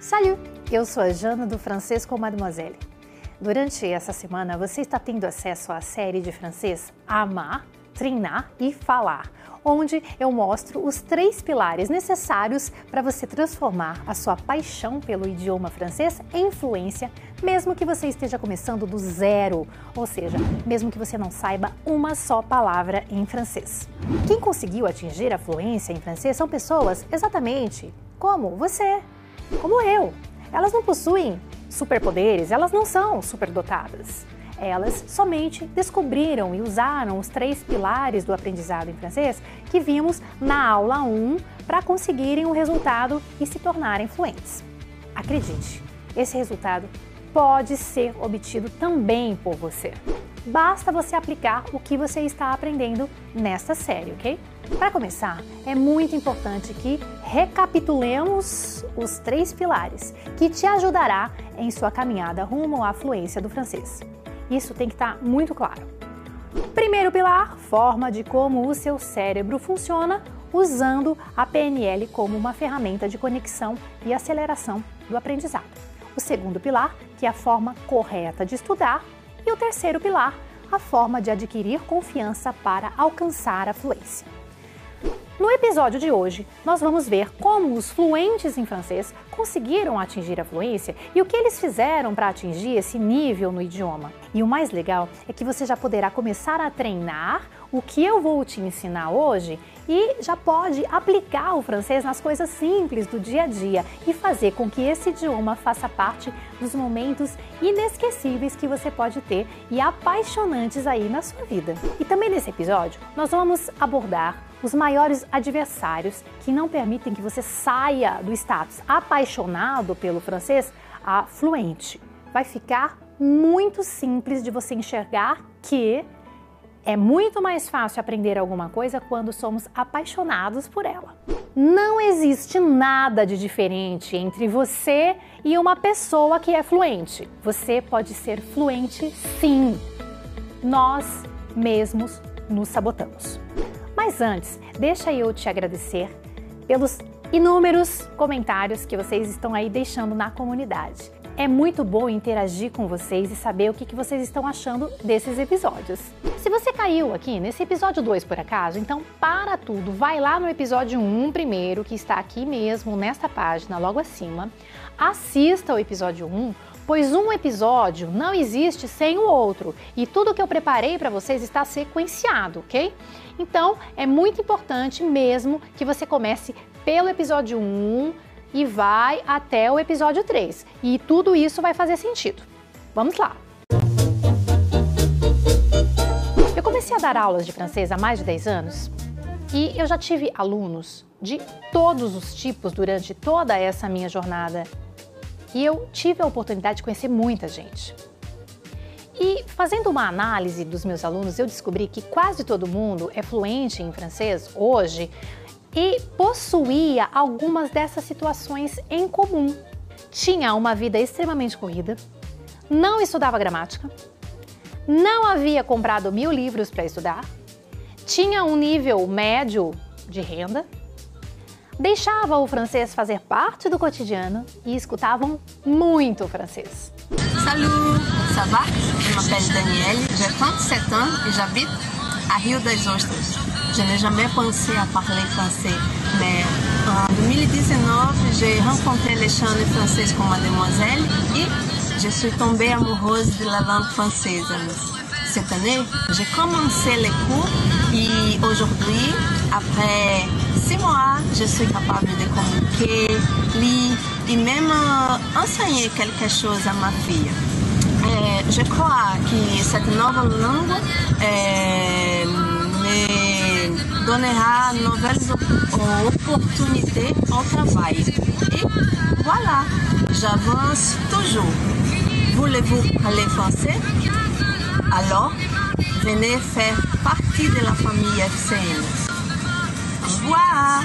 Salut! Eu sou a Jana do Francês com Mademoiselle. Durante essa semana você está tendo acesso à série de francês Amar, Treinar e Falar, onde eu mostro os três pilares necessários para você transformar a sua paixão pelo idioma francês em fluência, mesmo que você esteja começando do zero, ou seja, mesmo que você não saiba uma só palavra em francês. Quem conseguiu atingir a fluência em francês são pessoas exatamente como você, como eu. Elas não possuem superpoderes, elas não são superdotadas. Elas somente descobriram e usaram os três pilares do aprendizado em francês que vimos na aula 1 para conseguirem o um resultado e se tornarem fluentes. Acredite, esse resultado pode ser obtido também por você. Basta você aplicar o que você está aprendendo nesta série, ok? Para começar, é muito importante que recapitulemos os três pilares que te ajudará em sua caminhada rumo à fluência do francês. Isso tem que estar muito claro. Primeiro pilar, forma de como o seu cérebro funciona usando a PNL como uma ferramenta de conexão e aceleração do aprendizado. O segundo pilar, que é a forma correta de estudar, e o terceiro pilar, a forma de adquirir confiança para alcançar a fluência. No episódio de hoje, nós vamos ver como os fluentes em francês conseguiram atingir a fluência e o que eles fizeram para atingir esse nível no idioma. E o mais legal é que você já poderá começar a treinar o que eu vou te ensinar hoje e já pode aplicar o francês nas coisas simples do dia a dia e fazer com que esse idioma faça parte dos momentos inesquecíveis que você pode ter e apaixonantes aí na sua vida. E também nesse episódio, nós vamos abordar os maiores adversários que não permitem que você saia do status apaixonado pelo francês a fluente. Vai ficar muito simples de você enxergar que é muito mais fácil aprender alguma coisa quando somos apaixonados por ela. Não existe nada de diferente entre você e uma pessoa que é fluente. Você pode ser fluente sim. Nós mesmos nos sabotamos. Mas antes, deixa eu te agradecer pelos inúmeros comentários que vocês estão aí deixando na comunidade. É muito bom interagir com vocês e saber o que, vocês estão achando desses episódios. Se você caiu aqui nesse episódio 2 por acaso, então para tudo, vai lá no episódio 1 um primeiro, que está aqui mesmo, nesta página, logo acima. Assista o episódio 1, pois um episódio não existe sem o outro e tudo que eu preparei para vocês está sequenciado, ok? Então é muito importante mesmo que você comece pelo episódio 1 e vai até o episódio 3 e tudo isso vai fazer sentido. Vamos lá! Comecei a dar aulas de francês há mais de 10 anos e eu já tive alunos de todos os tipos durante toda essa minha jornada e eu tive a oportunidade de conhecer muita gente. E fazendo uma análise dos meus alunos, eu descobri que quase todo mundo é fluente em francês hoje e possuía algumas dessas situações em comum. Tinha uma vida extremamente corrida, não estudava gramática, não havia comprado mil livros para estudar, tinha um nível médio de renda deixava o francês fazer parte do cotidiano e escutavam muito francês. Salut, ça va? Je m'appelle Danielle, j'ai 37 ans et j'habite à Rio das Ostras. Je n'ai jamais pensé à parler français, mais en 2019, j'ai rencontré les chaînes françaises comme Mademoiselle et je suis tombée amoureuse de la langue française. Cette année, j'ai commencé les cours et aujourd'hui, après six mois, je suis capable de communiquer, lire et même euh, enseigner quelque chose à ma fille. Et je crois que cette nouvelle langue euh, me donnera de nouvelles opportunités au travail. Et voilà, j'avance toujours. Voulez-vous parler français Alors, venez faire partie de la famille FCN. Au revoir!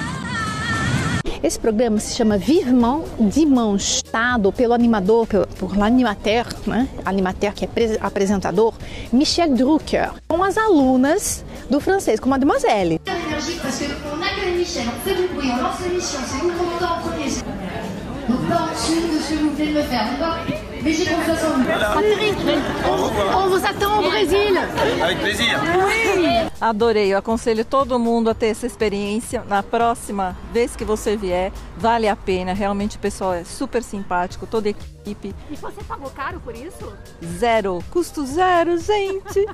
Esse programa se chama Vivement Dimanche, dado pelo animador, por, por l'animateur, né? Animateur que é apresentador, Michel Drucker, com as alunas do francês, com Mademoiselle. reçu en vous. Patrick, on vous attend au Brésil. Avec plaisir. Adorei, eu aconselho todo mundo a ter essa experiência. Na próxima vez que você vier, vale a pena. Realmente o pessoal é super simpático, toda a equipe. E você pagou caro por isso? Zero, custo zero, gente.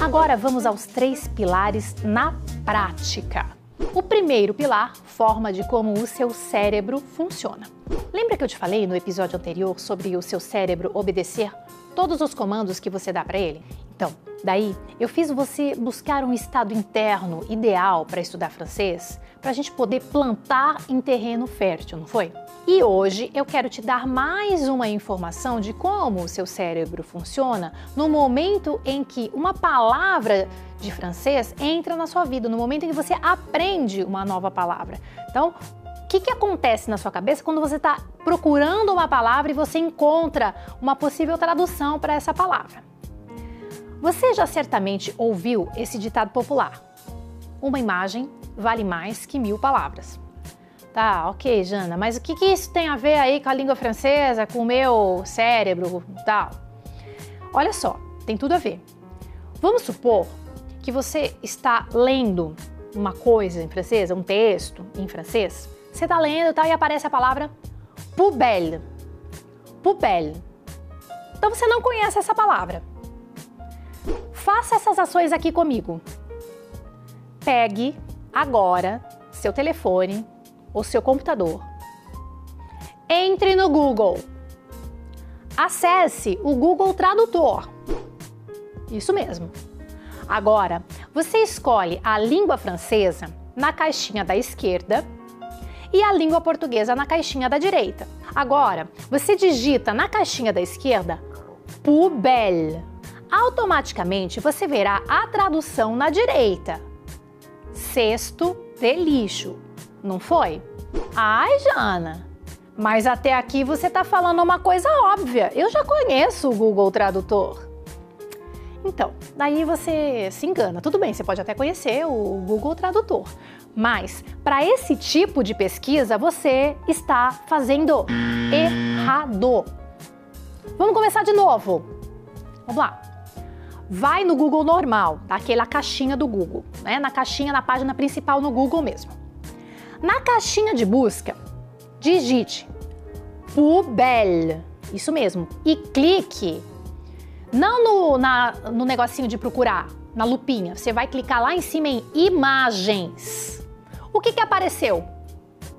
Agora vamos aos três pilares na prática. O primeiro pilar forma de como o seu cérebro funciona. Lembra que eu te falei no episódio anterior sobre o seu cérebro obedecer todos os comandos que você dá para ele? Então, daí eu fiz você buscar um estado interno ideal para estudar francês, para a gente poder plantar em terreno fértil, não foi? E hoje eu quero te dar mais uma informação de como o seu cérebro funciona no momento em que uma palavra de francês entra na sua vida, no momento em que você aprende uma nova palavra. Então, o que, que acontece na sua cabeça quando você está procurando uma palavra e você encontra uma possível tradução para essa palavra? Você já certamente ouviu esse ditado popular: Uma imagem vale mais que mil palavras. Tá, ok, Jana, mas o que, que isso tem a ver aí com a língua francesa, com o meu cérebro tal? Olha só, tem tudo a ver. Vamos supor que você está lendo uma coisa em francês, um texto em francês. Você está lendo tal, e aparece a palavra poubelle. Poubelle. Então você não conhece essa palavra. Faça essas ações aqui comigo. Pegue agora seu telefone ou seu computador. Entre no Google. Acesse o Google Tradutor. Isso mesmo. Agora, você escolhe a língua francesa na caixinha da esquerda e a língua portuguesa na caixinha da direita. Agora, você digita na caixinha da esquerda poubelle. Automaticamente você verá a tradução na direita. Cesto de lixo. Não foi? Ai, Jana, mas até aqui você está falando uma coisa óbvia. Eu já conheço o Google Tradutor. Então, daí você se engana. Tudo bem, você pode até conhecer o Google Tradutor, mas para esse tipo de pesquisa você está fazendo errado. Vamos começar de novo. Vamos lá. Vai no Google normal, daquela caixinha do Google, né? Na caixinha, na página principal no Google mesmo. Na caixinha de busca, digite Pubel, isso mesmo, e clique não no, na, no negocinho de procurar, na lupinha. Você vai clicar lá em cima em imagens. O que, que apareceu?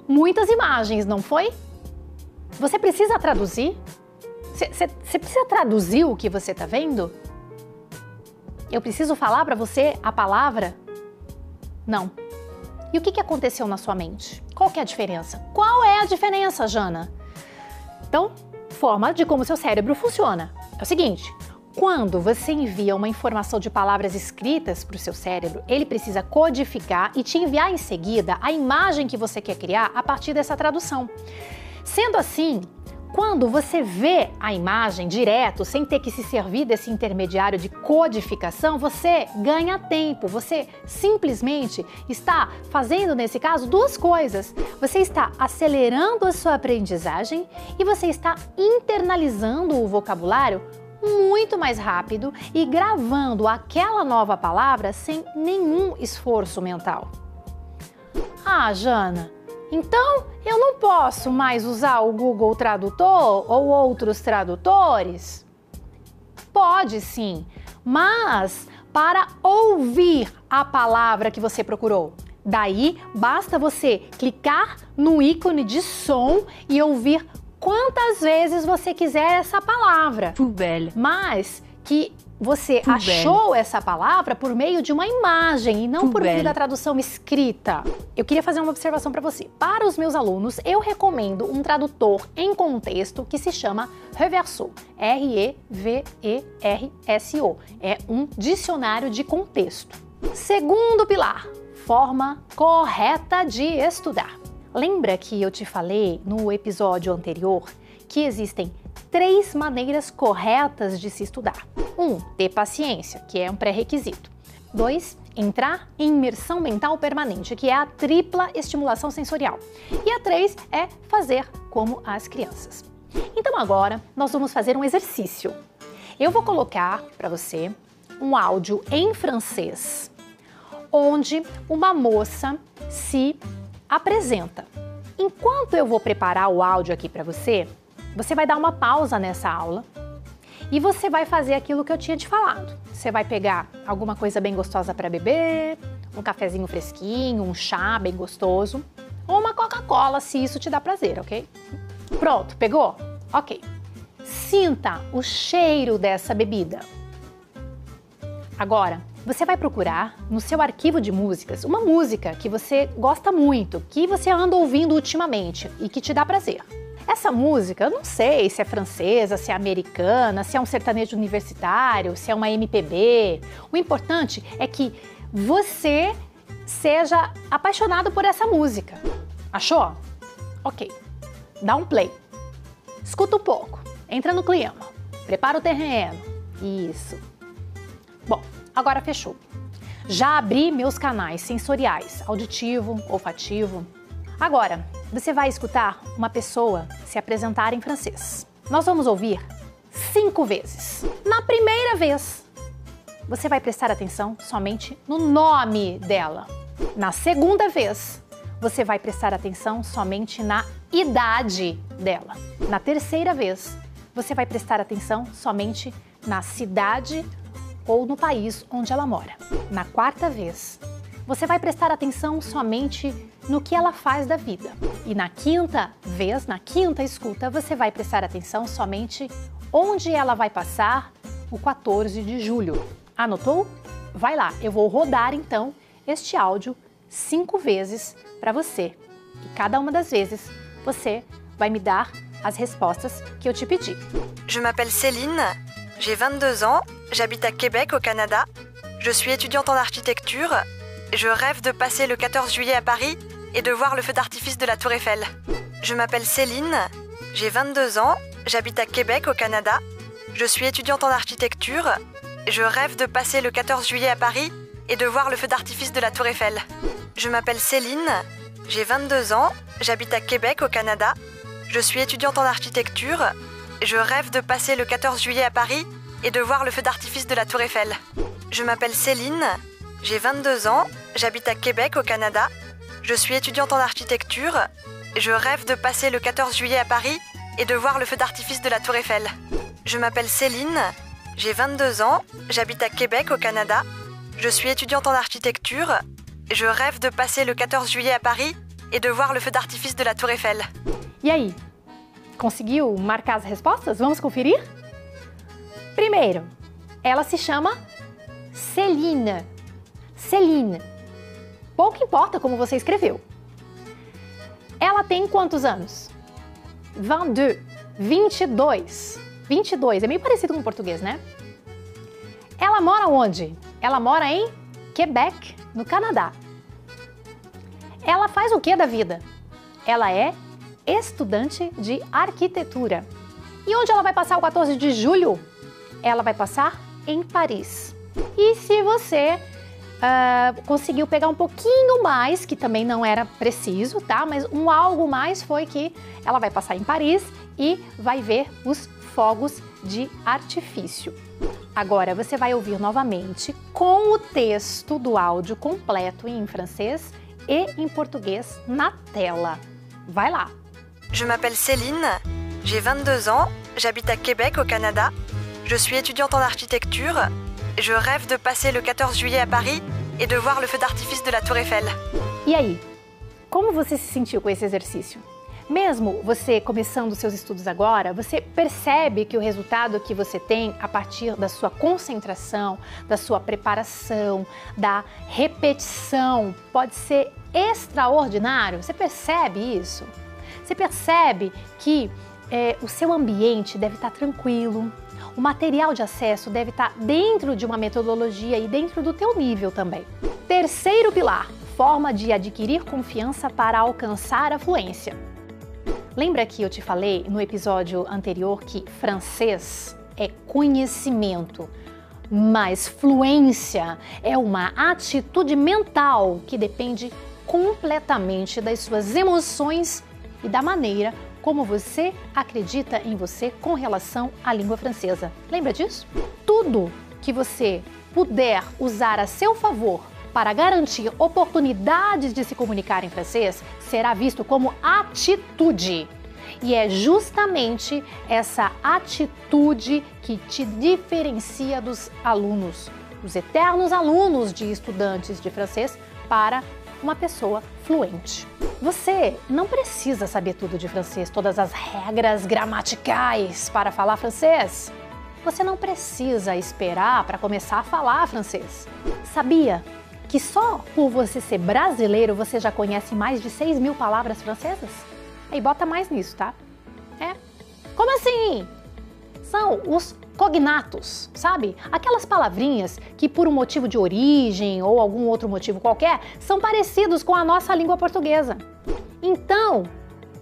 Muitas imagens, não foi? Você precisa traduzir? Você precisa traduzir o que você está vendo? Eu preciso falar para você a palavra? Não. E o que, que aconteceu na sua mente? Qual que é a diferença? Qual é a diferença, Jana? Então, forma de como seu cérebro funciona. É o seguinte, quando você envia uma informação de palavras escritas para o seu cérebro, ele precisa codificar e te enviar em seguida a imagem que você quer criar a partir dessa tradução. Sendo assim, quando você vê a imagem direto, sem ter que se servir desse intermediário de codificação, você ganha tempo. Você simplesmente está fazendo, nesse caso, duas coisas. Você está acelerando a sua aprendizagem e você está internalizando o vocabulário muito mais rápido e gravando aquela nova palavra sem nenhum esforço mental. Ah, Jana, então eu não posso mais usar o Google Tradutor ou outros tradutores? Pode sim, mas para ouvir a palavra que você procurou. Daí basta você clicar no ícone de som e ouvir quantas vezes você quiser essa palavra. Poubelle. Mas que você Poubelle. achou essa palavra por meio de uma imagem e não Poubelle. por meio da tradução escrita. Eu queria fazer uma observação para você. Para os meus alunos, eu recomendo um tradutor em contexto que se chama Reverso. R-E-V-E-R-S-O. É um dicionário de contexto. Segundo pilar, forma correta de estudar. Lembra que eu te falei no episódio anterior que existem três maneiras corretas de se estudar. Um, ter paciência, que é um pré-requisito. Dois, entrar em imersão mental permanente, que é a tripla estimulação sensorial. E a 3 é fazer como as crianças. Então agora nós vamos fazer um exercício. Eu vou colocar para você um áudio em francês, onde uma moça se apresenta. Enquanto eu vou preparar o áudio aqui para você, você vai dar uma pausa nessa aula e você vai fazer aquilo que eu tinha te falado. Você vai pegar alguma coisa bem gostosa para beber, um cafezinho fresquinho, um chá bem gostoso, ou uma Coca-Cola, se isso te dá prazer, ok? Pronto, pegou? Ok. Sinta o cheiro dessa bebida. Agora, você vai procurar no seu arquivo de músicas uma música que você gosta muito, que você anda ouvindo ultimamente e que te dá prazer. Essa música, eu não sei se é francesa, se é americana, se é um sertanejo universitário, se é uma MPB. O importante é que você seja apaixonado por essa música. Achou? Ok. Dá um play. Escuta um pouco. Entra no clima. Prepara o terreno. Isso. Bom, agora fechou. Já abri meus canais sensoriais, auditivo, olfativo. Agora, você vai escutar uma pessoa se apresentar em francês. Nós vamos ouvir cinco vezes. Na primeira vez, você vai prestar atenção somente no nome dela. Na segunda vez, você vai prestar atenção somente na idade dela. Na terceira vez, você vai prestar atenção somente na cidade ou no país onde ela mora. Na quarta vez, você vai prestar atenção somente no que ela faz da vida. E na quinta vez, na quinta escuta, você vai prestar atenção somente onde ela vai passar o 14 de julho. Anotou? Vai lá, eu vou rodar então este áudio cinco vezes para você. E cada uma das vezes você vai me dar as respostas que eu te pedi. Je m'appelle Céline, j'ai 22 ans, j'habite à Québec au Canada. Je suis étudiante en architecture. Je rêve de passer le 14 juillet à Paris et de voir le feu d'artifice de la Tour Eiffel. Je m'appelle Céline, j'ai 22 ans, j'habite à Québec au Canada. Je suis étudiante en architecture. Je rêve de passer le 14 juillet à Paris et de voir le feu d'artifice de la Tour Eiffel. Je m'appelle Céline, j'ai 22 ans, j'habite à Québec au Canada. Je suis étudiante en architecture. Je rêve de passer le 14 juillet à Paris et de voir le feu d'artifice de la Tour Eiffel. Je m'appelle Céline, j'ai 22 ans, j'habite à Québec au Canada. Je suis étudiante en architecture. Je rêve de passer le 14 juillet à Paris et de voir le feu d'artifice de la Tour Eiffel. Je m'appelle Céline, j'ai 22 ans, j'habite à Québec au Canada. Je suis étudiante en architecture. Je rêve de passer le 14 juillet à Paris et de voir le feu d'artifice de la Tour Eiffel. Aí? Conseguiu marcar as respostas? Vamos conferir? Primeiro, ela se chama Celine. Celine. Pouco importa como você escreveu. Ela tem quantos anos? 22. 22. 22. É meio parecido com o português, né? Ela mora onde? Ela mora em Quebec, no Canadá. Ela faz o que da vida? Ela é estudante de arquitetura. E onde ela vai passar o 14 de julho? Ela vai passar em Paris. E se você uh, conseguiu pegar um pouquinho mais, que também não era preciso, tá? Mas um algo mais foi que ela vai passar em Paris e vai ver os fogos de artifício. Agora você vai ouvir novamente com o texto do áudio completo em francês e em português na tela. Vai lá! Je m'appelle Céline, j'ai 22 ans, j'habite à Québec au Canada. Je suis étudiante en architecture. Je rêve de passer le 14 juillet à Paris et de voir le feu d'artifice de la Tour Eiffel. E aí? Como você se sentiu com esse exercício? Mesmo você começando seus estudos agora, você percebe que o resultado que você tem a partir da sua concentração, da sua preparação, da repetição pode ser extraordinário? Você percebe isso? Você percebe que é, o seu ambiente deve estar tranquilo, o material de acesso deve estar dentro de uma metodologia e dentro do teu nível também. Terceiro pilar, forma de adquirir confiança para alcançar a fluência. Lembra que eu te falei no episódio anterior que francês é conhecimento. Mas fluência é uma atitude mental que depende completamente das suas emoções e da maneira como você acredita em você com relação à língua francesa. Lembra disso? Tudo que você puder usar a seu favor para garantir oportunidades de se comunicar em francês será visto como atitude. E é justamente essa atitude que te diferencia dos alunos, dos eternos alunos de estudantes de francês, para uma pessoa fluente. Você não precisa saber tudo de francês, todas as regras gramaticais para falar francês. Você não precisa esperar para começar a falar francês. Sabia que só por você ser brasileiro você já conhece mais de 6 mil palavras francesas? Aí bota mais nisso, tá? É. Como assim? São os cognatos, sabe? Aquelas palavrinhas que por um motivo de origem ou algum outro motivo qualquer são parecidos com a nossa língua portuguesa. Então,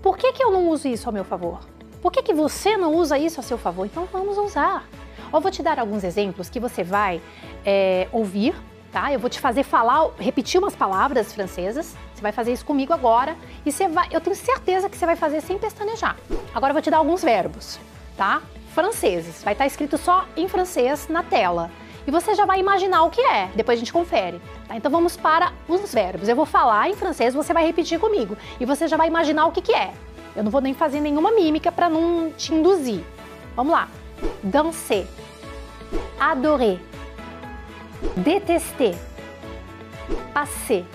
por que, que eu não uso isso a meu favor? Por que, que você não usa isso a seu favor? Então vamos usar. Eu vou te dar alguns exemplos que você vai é, ouvir, tá? Eu vou te fazer falar, repetir umas palavras francesas. Você vai fazer isso comigo agora e você vai, eu tenho certeza que você vai fazer sem pestanejar. Agora eu vou te dar alguns verbos, tá? Franceses. Vai estar escrito só em francês na tela. E você já vai imaginar o que é, depois a gente confere. Tá? Então vamos para os verbos. Eu vou falar em francês, você vai repetir comigo. E você já vai imaginar o que, que é. Eu não vou nem fazer nenhuma mímica para não te induzir. Vamos lá. Danser. Adorer. Détester. Passer.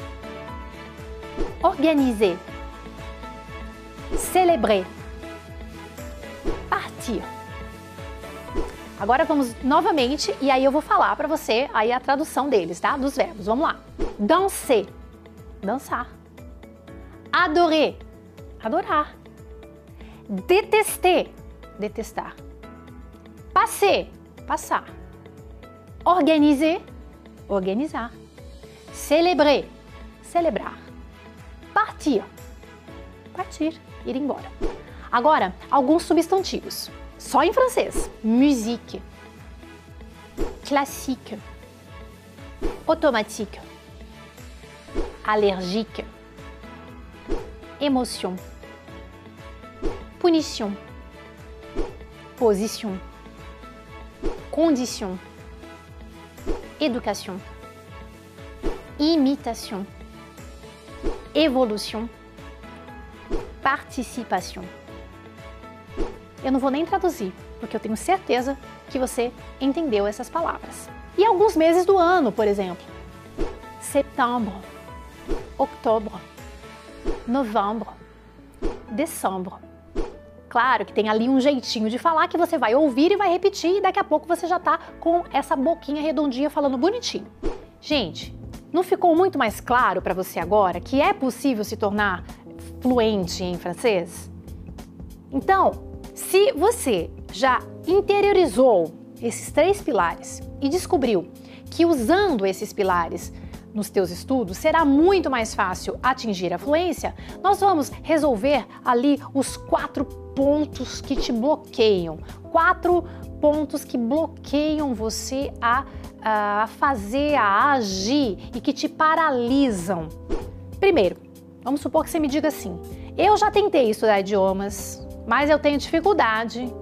Organiser. Célébrer. Partir. Agora vamos novamente e aí eu vou falar para você aí a tradução deles, tá? Dos verbos. Vamos lá. Danser, dançar. Adorer, adorar. Detester, detestar. Passer, passar. Organiser, organizar. Célébrer, celebrar. Partir, partir, ir embora. Agora, alguns substantivos. Só em francês. Musique. Classique. Automatique. Allergique. Émotion. Punition. Position. Condition. Éducation. Imitation. Évolution. Participation. Eu não vou nem traduzir, porque eu tenho certeza que você entendeu essas palavras. E alguns meses do ano, por exemplo. Setembro, outubro, novembro, dezembro. Claro que tem ali um jeitinho de falar que você vai ouvir e vai repetir e daqui a pouco você já tá com essa boquinha redondinha falando bonitinho. Gente, não ficou muito mais claro para você agora que é possível se tornar fluente em francês? Então, se você já interiorizou esses três pilares e descobriu que usando esses pilares nos teus estudos será muito mais fácil atingir a fluência, nós vamos resolver ali os quatro pontos que te bloqueiam, quatro pontos que bloqueiam você a, a fazer, a agir e que te paralisam. Primeiro, vamos supor que você me diga assim: eu já tentei estudar idiomas, mas eu tenho dificuldade.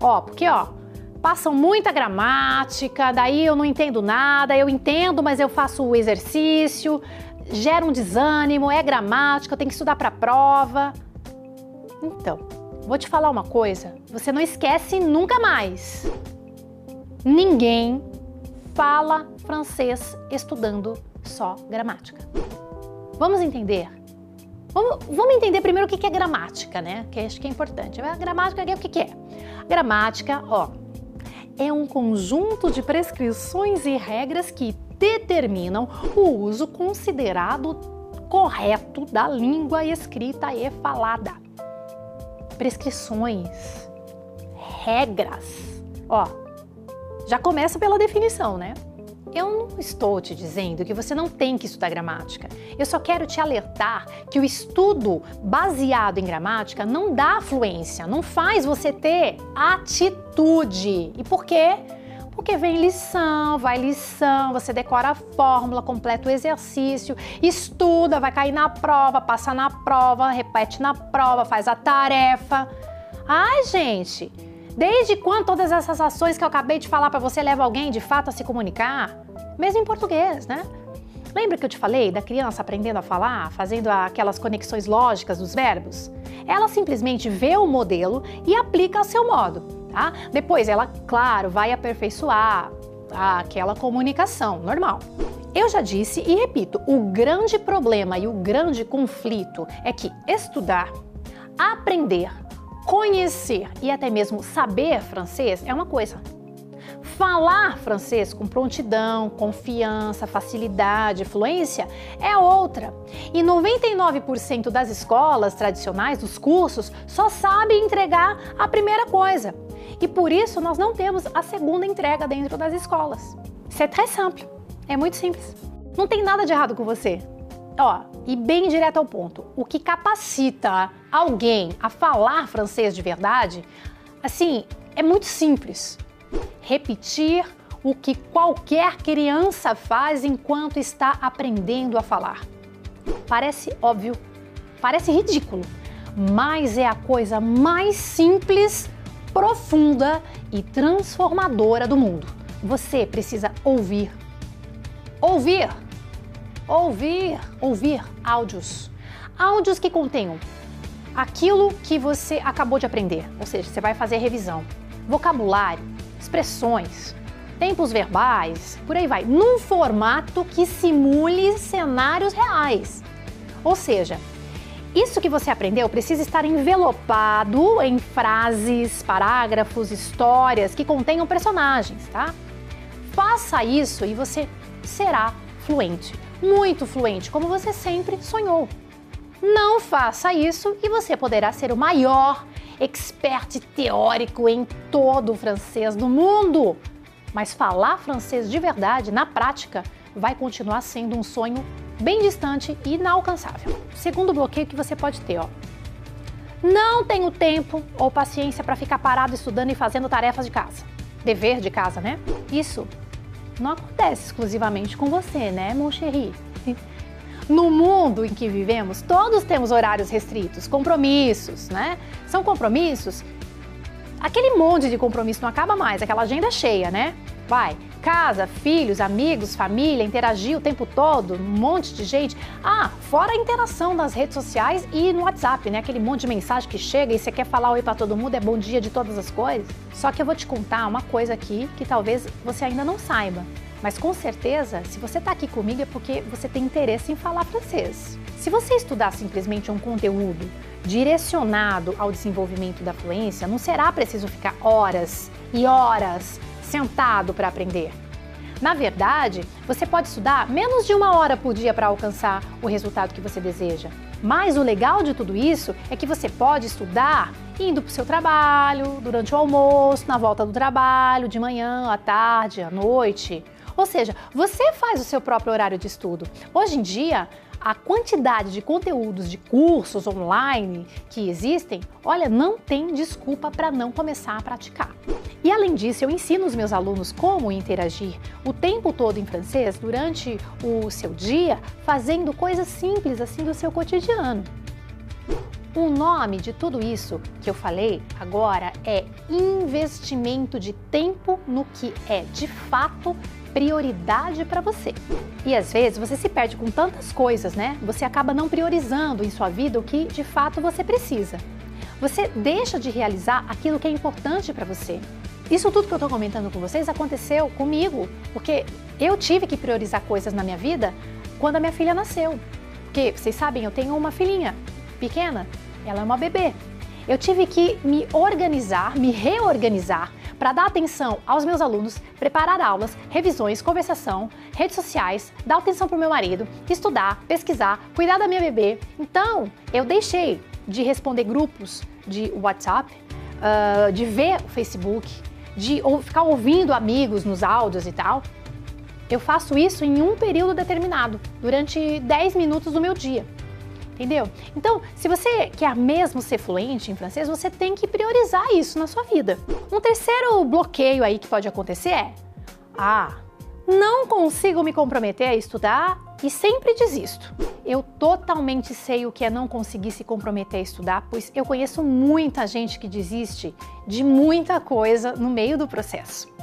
Ó, porque ó, passam muita gramática, daí eu não entendo nada, eu entendo, mas eu faço o exercício, gera um desânimo, é gramática, eu tenho que estudar para a prova. Então, vou te falar uma coisa, você não esquece nunca mais. Ninguém fala francês estudando só gramática. Vamos entender Vamos, vamos, entender primeiro o que é gramática, né? Que acho que é importante. A gramática o que é? Gramática, ó, é um conjunto de prescrições e regras que determinam o uso considerado correto da língua escrita e falada. Prescrições, regras. Ó, já começa pela definição, né? Eu não estou te dizendo que você não tem que estudar gramática. Eu só quero te alertar que o estudo baseado em gramática não dá fluência, não faz você ter atitude. E por quê? Porque vem lição, vai lição, você decora a fórmula, completa o exercício, estuda, vai cair na prova, passa na prova, repete na prova, faz a tarefa. Ai, gente, desde quando todas essas ações que eu acabei de falar para você levam alguém de fato a se comunicar? Mesmo em português, né? Lembra que eu te falei da criança aprendendo a falar, fazendo aquelas conexões lógicas dos verbos? Ela simplesmente vê o modelo e aplica ao seu modo, tá? Depois ela, claro, vai aperfeiçoar aquela comunicação normal. Eu já disse e repito, o grande problema e o grande conflito é que estudar, aprender, conhecer e até mesmo saber francês é uma coisa. Falar francês com prontidão, confiança, facilidade, fluência é outra. E 99% das escolas tradicionais, dos cursos, só sabem entregar a primeira coisa. E por isso nós não temos a segunda entrega dentro das escolas. Isso é très simple. É muito simples. Não tem nada de errado com você. Ó, e bem direto ao ponto. O que capacita alguém a falar francês de verdade, assim, é muito simples repetir o que qualquer criança faz enquanto está aprendendo a falar. Parece óbvio, parece ridículo, mas é a coisa mais simples, profunda e transformadora do mundo. Você precisa ouvir. Ouvir. Ouvir, ouvir áudios. Áudios que contenham aquilo que você acabou de aprender, ou seja, você vai fazer revisão. Vocabulário, expressões, tempos verbais, por aí vai, num formato que simule cenários reais. Ou seja, isso que você aprendeu precisa estar envelopado em frases, parágrafos, histórias que contenham personagens, tá? Faça isso e você será fluente, muito fluente, como você sempre sonhou. Não faça isso e você poderá ser o maior expert teórico em todo o francês do mundo. Mas falar francês de verdade, na prática, vai continuar sendo um sonho bem distante e inalcançável. Segundo bloqueio que você pode ter, ó. Não tenho tempo ou paciência para ficar parado estudando e fazendo tarefas de casa. Dever de casa, né? Isso não acontece exclusivamente com você, né, mon chéri? No mundo em que vivemos, todos temos horários restritos, compromissos, né? São compromissos. Aquele monte de compromisso não acaba mais, aquela agenda é cheia, né? Vai, casa, filhos, amigos, família, interagir o tempo todo, um monte de gente. Ah, fora a interação nas redes sociais e no WhatsApp, né? Aquele monte de mensagem que chega e você quer falar oi para todo mundo, é bom dia de todas as coisas. Só que eu vou te contar uma coisa aqui que talvez você ainda não saiba. Mas com certeza, se você está aqui comigo é porque você tem interesse em falar francês. Se você estudar simplesmente um conteúdo direcionado ao desenvolvimento da fluência, não será preciso ficar horas e horas sentado para aprender. Na verdade, você pode estudar menos de uma hora por dia para alcançar o resultado que você deseja. Mas o legal de tudo isso é que você pode estudar indo para o seu trabalho, durante o almoço, na volta do trabalho, de manhã, à tarde, à noite. Ou seja, você faz o seu próprio horário de estudo. Hoje em dia, a quantidade de conteúdos de cursos online que existem, olha, não tem desculpa para não começar a praticar. E além disso, eu ensino os meus alunos como interagir o tempo todo em francês durante o seu dia, fazendo coisas simples assim do seu cotidiano. O nome de tudo isso que eu falei agora é investimento de tempo no que é de fato prioridade para você. E às vezes você se perde com tantas coisas, né? Você acaba não priorizando em sua vida o que de fato você precisa. Você deixa de realizar aquilo que é importante para você. Isso tudo que eu estou comentando com vocês aconteceu comigo, porque eu tive que priorizar coisas na minha vida quando a minha filha nasceu. Porque vocês sabem, eu tenho uma filhinha pequena, ela é uma bebê. Eu tive que me organizar, me reorganizar para dar atenção aos meus alunos, preparar aulas, revisões, conversação, redes sociais, dar atenção para o meu marido, estudar, pesquisar, cuidar da minha bebê. Então, eu deixei de responder grupos de WhatsApp, uh, de ver o Facebook, de ou ficar ouvindo amigos nos áudios e tal. Eu faço isso em um período determinado, durante 10 minutos do meu dia entendeu? Então, se você quer mesmo ser fluente em francês, você tem que priorizar isso na sua vida. Um terceiro bloqueio aí que pode acontecer é Ah, não consigo me comprometer a estudar e sempre desisto. Eu totalmente sei o que é não conseguir se comprometer a estudar, pois eu conheço muita gente que desiste de muita coisa no meio do processo.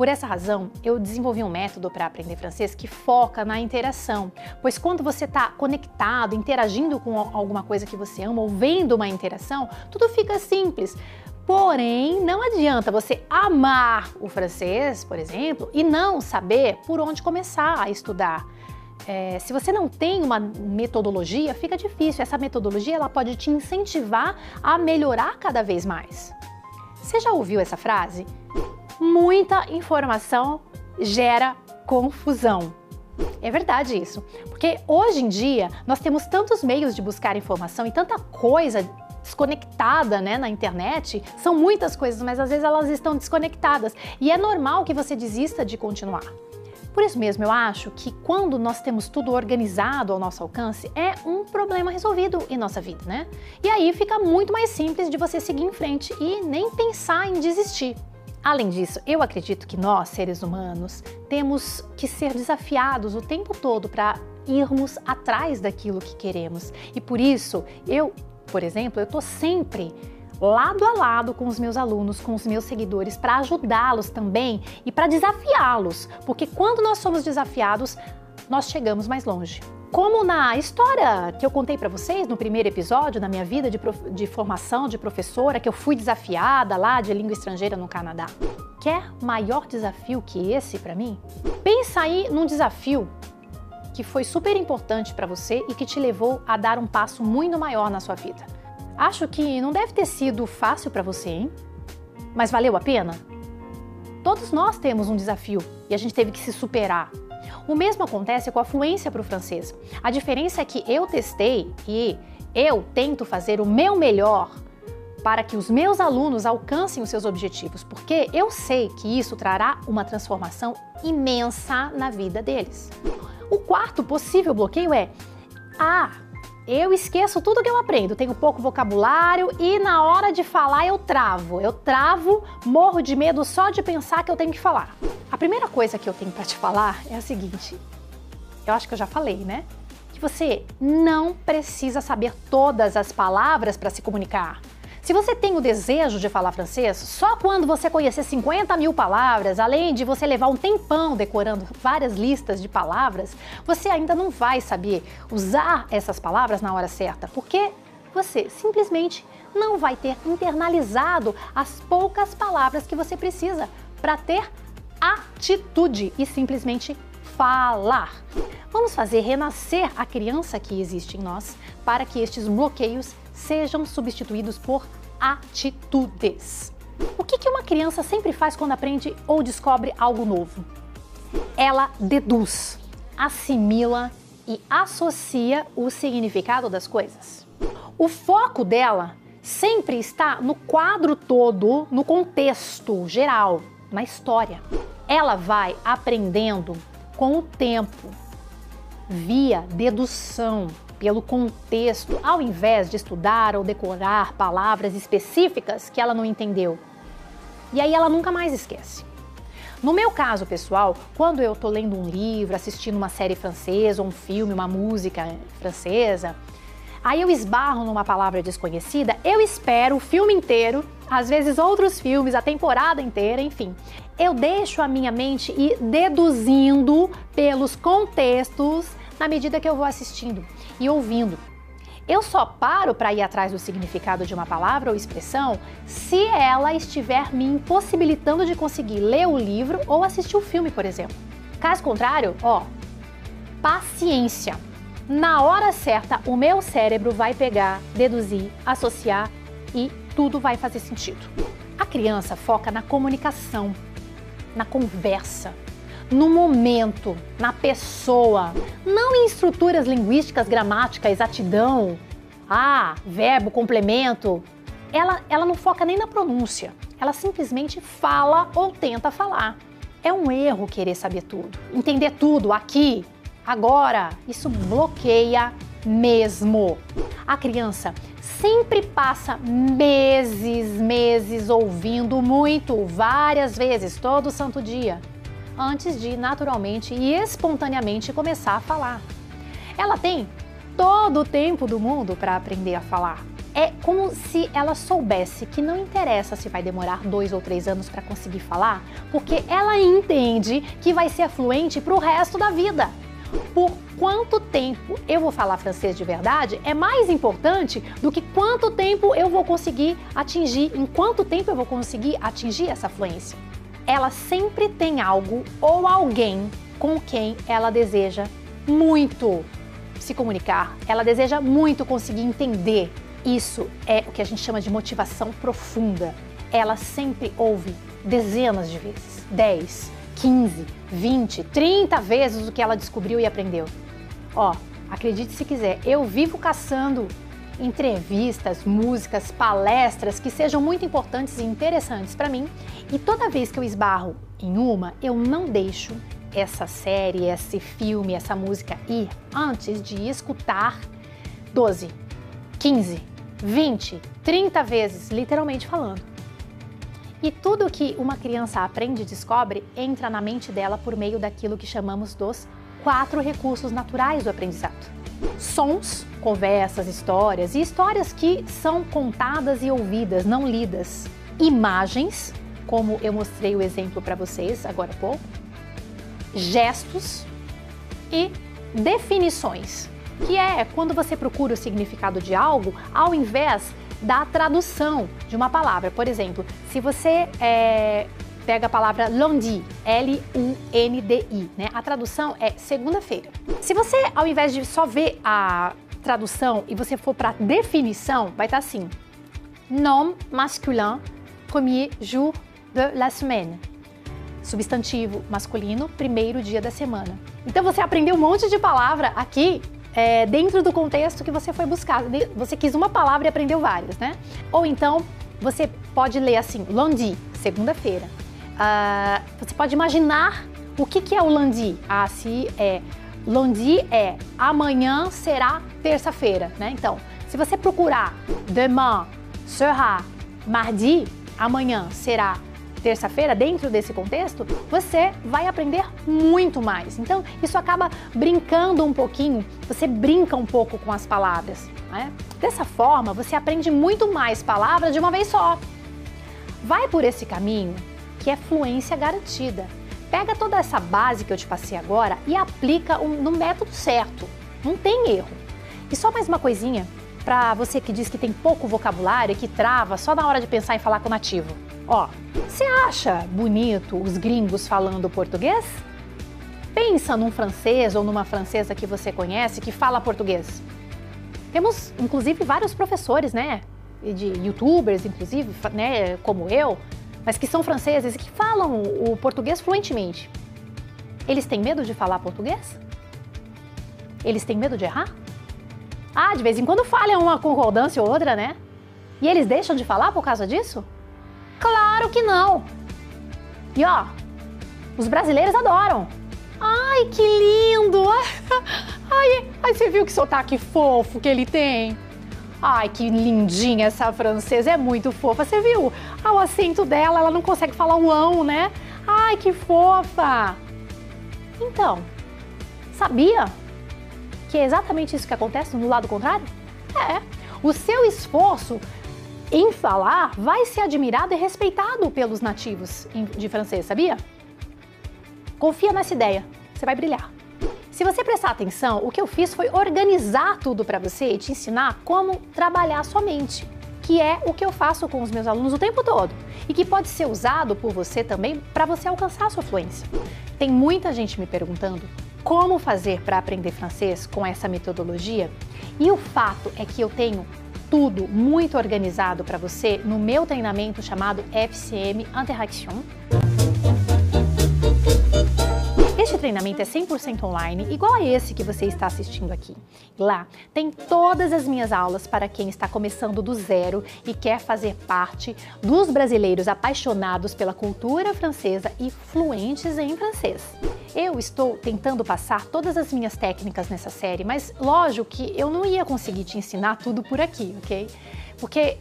Por essa razão, eu desenvolvi um método para aprender francês que foca na interação, pois quando você está conectado, interagindo com alguma coisa que você ama ou vendo uma interação, tudo fica simples. Porém, não adianta você amar o francês, por exemplo, e não saber por onde começar a estudar. É, se você não tem uma metodologia, fica difícil. Essa metodologia ela pode te incentivar a melhorar cada vez mais. Você já ouviu essa frase? Muita informação gera confusão. É verdade isso, porque hoje em dia nós temos tantos meios de buscar informação e tanta coisa desconectada né, na internet, são muitas coisas, mas às vezes elas estão desconectadas. E é normal que você desista de continuar. Por isso mesmo, eu acho que quando nós temos tudo organizado ao nosso alcance, é um problema resolvido em nossa vida, né? E aí fica muito mais simples de você seguir em frente e nem pensar em desistir. Além disso, eu acredito que nós, seres humanos, temos que ser desafiados o tempo todo para irmos atrás daquilo que queremos. E por isso, eu por exemplo, eu estou sempre lado a lado com os meus alunos, com os meus seguidores, para ajudá-los também e para desafiá-los, porque quando nós somos desafiados, nós chegamos mais longe. Como na história que eu contei para vocês no primeiro episódio da minha vida de, de, formação de professora, que eu fui desafiada lá de língua estrangeira no Canadá. Quer maior desafio que esse para mim? Pensa aí num desafio que foi super importante para você e que te levou a dar um passo muito maior na sua vida. Acho que não deve ter sido fácil para você, hein? Mas valeu a pena? Todos nós temos um desafio e a gente teve que se superar. O mesmo acontece com a fluência para o francês. A diferença é que eu testei e eu tento fazer o meu melhor para que os meus alunos alcancem os seus objetivos, porque eu sei que isso trará uma transformação imensa na vida deles. O quarto possível bloqueio é: ah, eu esqueço tudo que eu aprendo, tenho pouco vocabulário e na hora de falar eu travo. Eu travo, morro de medo só de pensar que eu tenho que falar. Primeira coisa que eu tenho para te falar é a seguinte: eu acho que eu já falei, né? Que você não precisa saber todas as palavras para se comunicar. Se você tem o desejo de falar francês, só quando você conhecer 50 mil palavras, além de você levar um tempão decorando várias listas de palavras, você ainda não vai saber usar essas palavras na hora certa, porque você simplesmente não vai ter internalizado as poucas palavras que você precisa para ter atitude e simplesmente falar. Vamos fazer renascer a criança que existe em nós para que estes bloqueios sejam substituídos por atitudes. O que, uma criança sempre faz quando aprende ou descobre algo novo? Ela deduz, assimila e associa o significado das coisas. O foco dela sempre está no quadro todo, no contexto geral, na história. Ela vai aprendendo com o tempo, via dedução, pelo contexto, ao invés de estudar ou decorar palavras específicas que ela não entendeu. E aí ela nunca mais esquece. No meu caso pessoal, quando eu estou lendo um livro, assistindo uma série francesa, um filme, uma música francesa, aí eu esbarro numa palavra desconhecida, eu espero o filme inteiro, às vezes outros filmes, a temporada inteira, enfim. Eu deixo a minha mente ir deduzindo pelos contextos na medida que eu vou assistindo e ouvindo. Eu só paro para ir atrás do significado de uma palavra ou expressão se ela estiver me impossibilitando de conseguir ler o livro ou assistir o filme, por exemplo. Caso contrário, ó, paciência. Na hora certa, o meu cérebro vai pegar, deduzir, associar e tudo vai fazer sentido. A criança foca na comunicação, na conversa, no momento, na pessoa, não em estruturas linguísticas, gramática, exatidão, ah, verbo, complemento. Ela, ela não foca nem na pronúncia, ela simplesmente fala ou tenta falar. É um erro querer saber tudo, entender tudo aqui, agora. Isso bloqueia mesmo. A criança sempre passa meses, meses ouvindo muito, várias vezes, todo santo dia antes de naturalmente e espontaneamente começar a falar. Ela tem todo o tempo do mundo para aprender a falar. É como se ela soubesse que não interessa se vai demorar dois ou três anos para conseguir falar, porque ela entende que vai ser fluente para o resto da vida. Por quanto tempo eu vou falar francês de verdade é mais importante do que quanto tempo eu vou conseguir atingir, em quanto tempo eu vou conseguir atingir essa fluência. Ela sempre tem algo ou alguém com quem ela deseja muito se comunicar, ela deseja muito conseguir entender isso é o que a gente chama de motivação profunda. Ela sempre ouve dezenas de vezes 10, 15, 20, 30 vezes o que ela descobriu e aprendeu. Ó, acredite se quiser, eu vivo caçando entrevistas, músicas, palestras que sejam muito importantes e interessantes para mim, e toda vez que eu esbarro em uma, eu não deixo essa série, esse filme, essa música ir antes de escutar 12, 15, 20, 30 vezes, literalmente falando. E tudo que uma criança aprende e descobre entra na mente dela por meio daquilo que chamamos dos quatro recursos naturais do aprendizado: sons, conversas, histórias e histórias que são contadas e ouvidas, não lidas, imagens, como eu mostrei o exemplo para vocês agora há pouco, gestos e definições que é quando você procura o significado de algo ao invés da tradução de uma palavra. Por exemplo, se você é, pega a palavra lundi, L-U-N-D-I, né? A tradução é segunda-feira. Se você, ao invés de só ver a tradução e você for para definição, vai estar tá assim: nom masculin, premier jour de la semaine. Substantivo masculino, primeiro dia da semana. Então você aprendeu um monte de palavra aqui é, dentro do contexto que você foi buscar. Você quis uma palavra e aprendeu várias, né? Ou então você pode ler assim, lundi, segunda-feira. Uh, você pode imaginar o que, que é o lundi. Ah, se é lundi é amanhã será terça-feira, né? Então, se você procurar demain sera mardi, amanhã será terça-feira, dentro desse contexto, você vai aprender muito mais. Então, isso acaba brincando um pouquinho, você brinca um pouco com as palavras. Né? Dessa forma, você aprende muito mais palavras de uma vez só. Vai por esse caminho que é fluência garantida. Pega toda essa base que eu te passei agora e aplica no método certo. Não tem erro. E só mais uma coisinha para você que diz que tem pouco vocabulário e que trava só na hora de pensar em falar com o nativo. Ó, você acha bonito os gringos falando português? Pensa num francês ou numa francesa que você conhece que fala português. Temos, inclusive, vários professores, né? De youtubers, inclusive, né? Como eu, mas que são franceses e que falam o português fluentemente. Eles têm medo de falar português? Eles têm medo de errar? Ah, de vez em quando falham uma concordância ou outra, né? E eles deixam de falar por causa disso? Claro que não! E ó, os brasileiros adoram. Ai, que lindo! Ai, ai, você viu que sotaque fofo que ele tem? Ai, que lindinha essa francesa, é muito fofa. Você viu? Ah, o acento dela, ela não consegue falar o ão, né? Ai, que fofa! Então, sabia que é exatamente isso que acontece no lado contrário? É. O seu esforço em falar vai ser admirado e respeitado pelos nativos de francês, sabia? Confia nessa ideia, você vai brilhar. Se você prestar atenção, o que eu fiz foi organizar tudo para você e te ensinar como trabalhar sua mente, que é o que eu faço com os meus alunos o tempo todo e que pode ser usado por você também para você alcançar a sua fluência. Tem muita gente me perguntando como fazer para aprender francês com essa metodologia e o fato é que eu tenho tudo muito organizado para você no meu treinamento chamado FCM Interaction. Treinamento é 100% online, igual a esse que você está assistindo aqui. Lá tem todas as minhas aulas para quem está começando do zero e quer fazer parte dos brasileiros apaixonados pela cultura francesa e fluentes em francês. Eu estou tentando passar todas as minhas técnicas nessa série, mas lógico que eu não ia conseguir te ensinar tudo por aqui, ok? Porque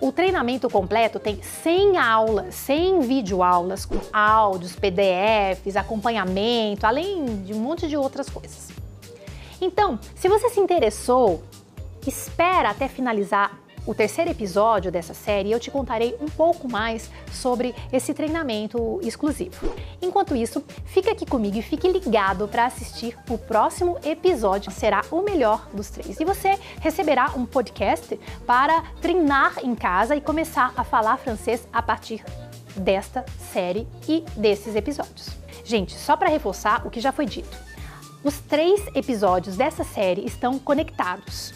O treinamento completo tem 100 aulas, 100 videoaulas com áudios, PDFs, acompanhamento, além de um monte de outras coisas. Então, se você se interessou, espera até finalizar o terceiro episódio dessa série, eu te contarei um pouco mais sobre esse treinamento exclusivo. Enquanto isso, fica aqui comigo e fique ligado para assistir o próximo episódio, será o melhor dos três. E você receberá um podcast para treinar em casa e começar a falar francês a partir desta série e desses episódios. Gente, só para reforçar o que já foi dito. Os três episódios dessa série estão conectados.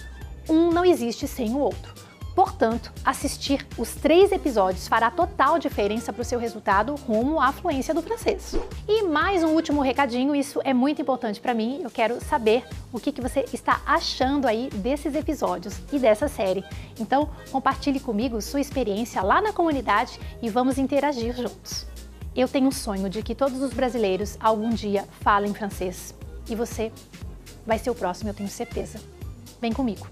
Um não existe sem o outro. Portanto, assistir os três episódios fará total diferença para o seu resultado rumo à fluência do francês. E mais um último recadinho, isso é muito importante para mim. Eu quero saber o que, que você está achando aí desses episódios e dessa série. Então, compartilhe comigo sua experiência lá na comunidade e vamos interagir juntos. Eu tenho um sonho de que todos os brasileiros algum dia falem francês. E você vai ser o próximo, eu tenho certeza. Vem comigo.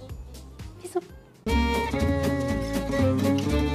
Isso. Thank you.